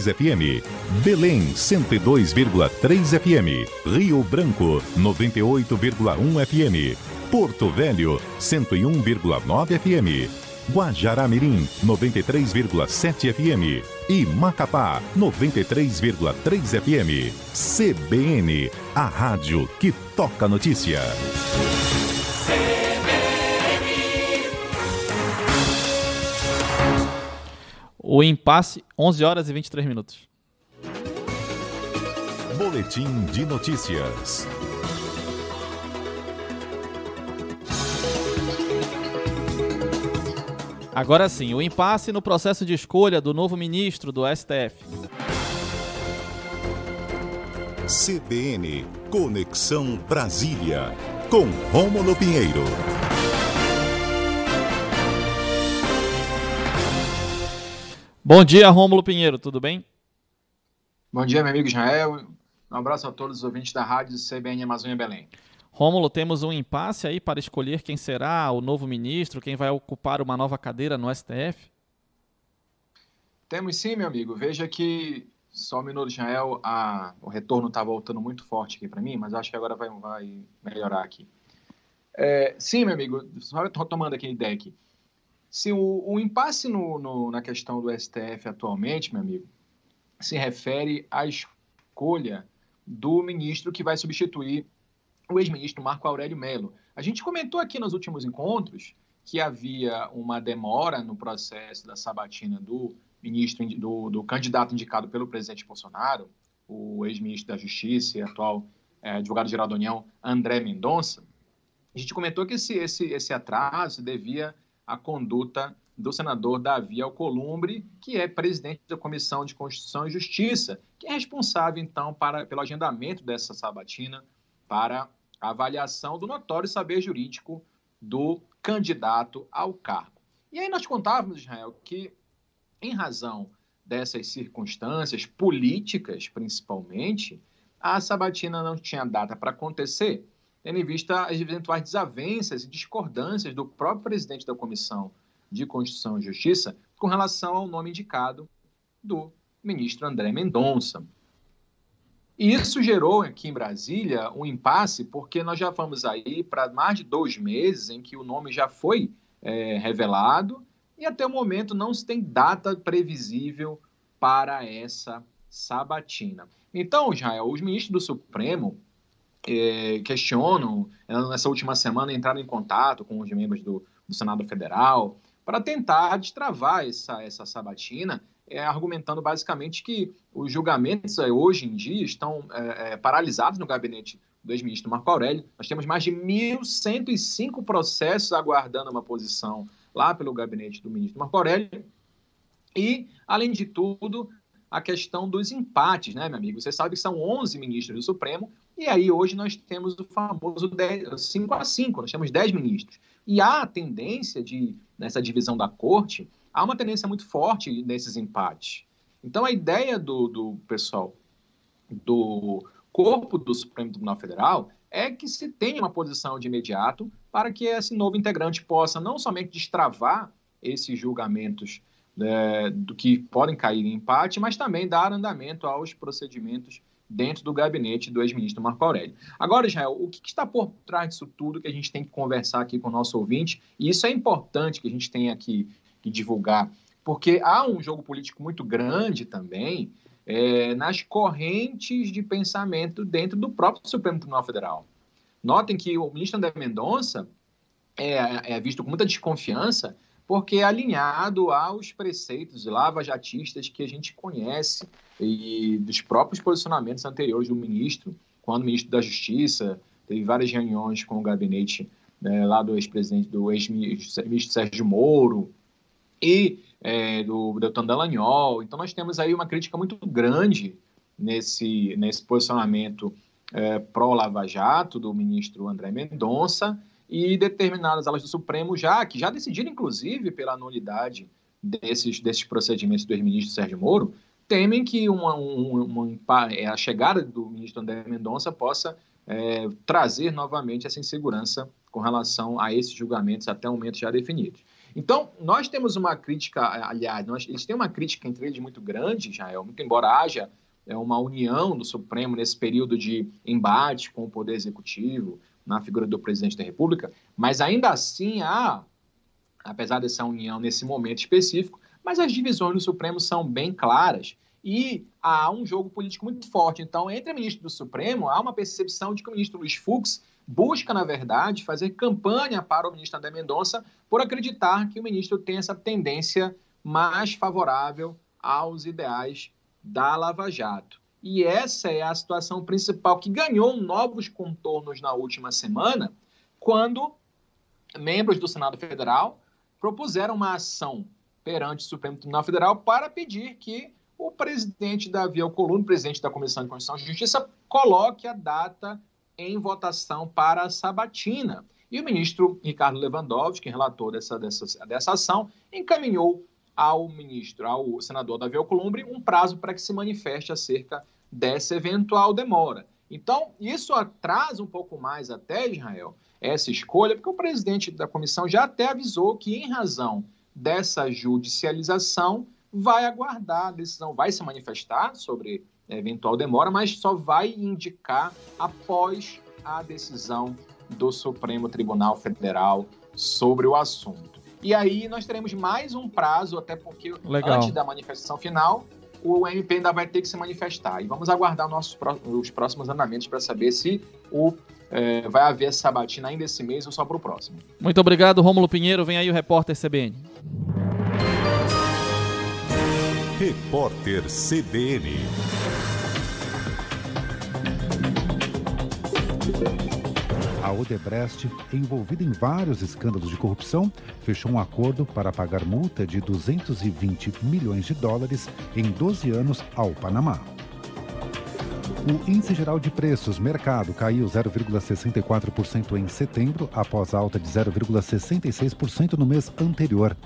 102 FM, Belém 102,3 FM, Rio Branco 98,1 FM, Porto Velho 101,9 FM, Guajará-Mirim 93,7 FM e Macapá 93,3 FM. CBN, a rádio que toca notícia. O impasse, 11 horas e 23 minutos. Boletim de notícias. Agora sim, o impasse no processo de escolha do novo ministro do STF. CBN Conexão Brasília, com Rômulo Pinheiro. Bom dia, Rômulo Pinheiro, tudo bem? Bom dia, meu amigo Israel. Um abraço a todos os ouvintes da rádio CBN Amazônia Belém. Rômulo, temos um impasse aí para escolher quem será o novo ministro, quem vai ocupar uma nova cadeira no STF? Temos sim, meu amigo. Veja que, só um minuto, Israel, a... o retorno está voltando muito forte aqui para mim, mas acho que agora vai, vai melhorar aqui. É, sim, meu amigo, só retomando aqui a ideia aqui. Se o, o impasse no, no, na questão do STF atualmente, meu amigo, se refere à escolha do ministro que vai substituir o ex-ministro Marco Aurélio Melo. A gente comentou aqui nos últimos encontros que havia uma demora no processo da sabatina do ministro do, do candidato indicado pelo presidente Bolsonaro, o ex-ministro da Justiça e atual é, advogado-geral da União, André Mendonça. A gente comentou que esse, esse, esse atraso devia à conduta do senador Davi Alcolumbre, que é presidente da Comissão de Constituição e Justiça, que é responsável, então, para, pelo agendamento dessa sabatina para a avaliação do notório saber jurídico do candidato ao cargo. E aí nós contávamos, Israel, que em razão dessas circunstâncias políticas, principalmente, a sabatina não tinha data para acontecer, tendo em vista as eventuais desavenças e discordâncias do próprio presidente da Comissão de Constituição e Justiça com relação ao nome indicado do ministro André Mendonça. E isso gerou aqui em Brasília um impasse, porque nós já vamos aí para mais de dois meses em que o nome já foi é, revelado e até o momento não se tem data previsível para essa sabatina. Então, Israel, os ministros do Supremo é, questionam, nessa última semana entraram em contato com os membros do, do Senado Federal para tentar destravar essa, essa sabatina é, argumentando basicamente que os julgamentos é, hoje em dia estão paralisados no gabinete do ex-ministro Marco Aurélio. Nós temos mais de 1.105 processos aguardando uma posição lá pelo gabinete do ministro Marco Aurélio. E, além de tudo, a questão dos empates, né, meu amigo? Você sabe que são 11 ministros do Supremo, e aí hoje nós temos o famoso 10, 5 a 5, nós temos 10 ministros. E há a tendência de, nessa divisão da corte, há uma tendência muito forte nesses empates. Então, a ideia do, do pessoal do corpo do Supremo Tribunal Federal é que se tenha uma posição de imediato para que esse novo integrante possa não somente destravar esses julgamentos é, do que podem cair em empate, mas também dar andamento aos procedimentos dentro do gabinete do ex-ministro Marco Aurélio. Agora, Israel, o que, está por trás disso tudo que a gente tem que conversar aqui com o nosso ouvinte? E isso é importante que a gente tenha aqui e divulgar, porque há um jogo político muito grande também é, nas correntes de pensamento dentro do próprio Supremo Tribunal Federal. Notem que o ministro André Mendonça é, é visto com muita desconfiança porque é alinhado aos preceitos lava-jatistas que a gente conhece e dos próprios posicionamentos anteriores do ministro, quando o ministro da Justiça teve várias reuniões com o gabinete né, lá do ex-presidente, do ex-ministro Sérgio Moro, e é, do Deltan Dallagnol. Então, nós temos aí uma crítica muito grande nesse, nesse posicionamento é, pró-Lava Jato do ministro André Mendonça e determinadas alas do Supremo já, que já decidiram, inclusive, pela nulidade desses, desses procedimentos do ex-ministro Sérgio Moro, temem que uma, uma, uma, é, a chegada do ministro André Mendonça possa é, trazer novamente essa insegurança com relação a esses julgamentos até o momento já definidos. Então, nós temos uma crítica, aliás, nós, eles têm uma crítica entre eles muito grande, Israel, muito embora haja é, uma união do Supremo nesse período de embate com o Poder Executivo, na figura do presidente da República, mas ainda assim há, apesar dessa união nesse momento específico, mas as divisões no Supremo são bem claras e há um jogo político muito forte. Então, entre o ministro do Supremo, há uma percepção de que o ministro Luiz Fux busca, na verdade, fazer campanha para o ministro André Mendonça por acreditar que o ministro tem essa tendência mais favorável aos ideais da Lava Jato. E essa é a situação principal que ganhou novos contornos na última semana, quando membros do Senado Federal propuseram uma ação perante o Supremo Tribunal Federal para pedir que o presidente Davi Alcolumbre, presidente da Comissão de Constituição e Justiça, coloque a data em votação para a sabatina. E o ministro Ricardo Lewandowski, relator dessa, dessa, dessa ação, encaminhou ao ministro, ao senador Davi Alcolumbre, um prazo para que se manifeste acerca dessa eventual demora. Então, isso atrasa um pouco mais até Israel essa escolha, porque o presidente da comissão já até avisou que, em razão dessa judicialização, vai aguardar a decisão, vai se manifestar sobre eventual demora, mas só vai indicar após a decisão do Supremo Tribunal Federal sobre o assunto. E aí nós teremos mais um prazo, até porque Legal. antes da manifestação final, o MP ainda vai ter que se manifestar. E vamos aguardar nossos, os próximos andamentos para saber se o, é, vai haver essa sabatina ainda esse mês ou só para o próximo. Muito obrigado, Rômulo Pinheiro. Vem aí o repórter CBN. Repórter CBN. A Odebrecht, envolvida em vários escândalos de corrupção, fechou um acordo para pagar multa de 220 milhões de dólares em 12 anos ao Panamá. O índice geral de preços mercado caiu 0,64% em setembro, após alta de 0,66% no mês anterior.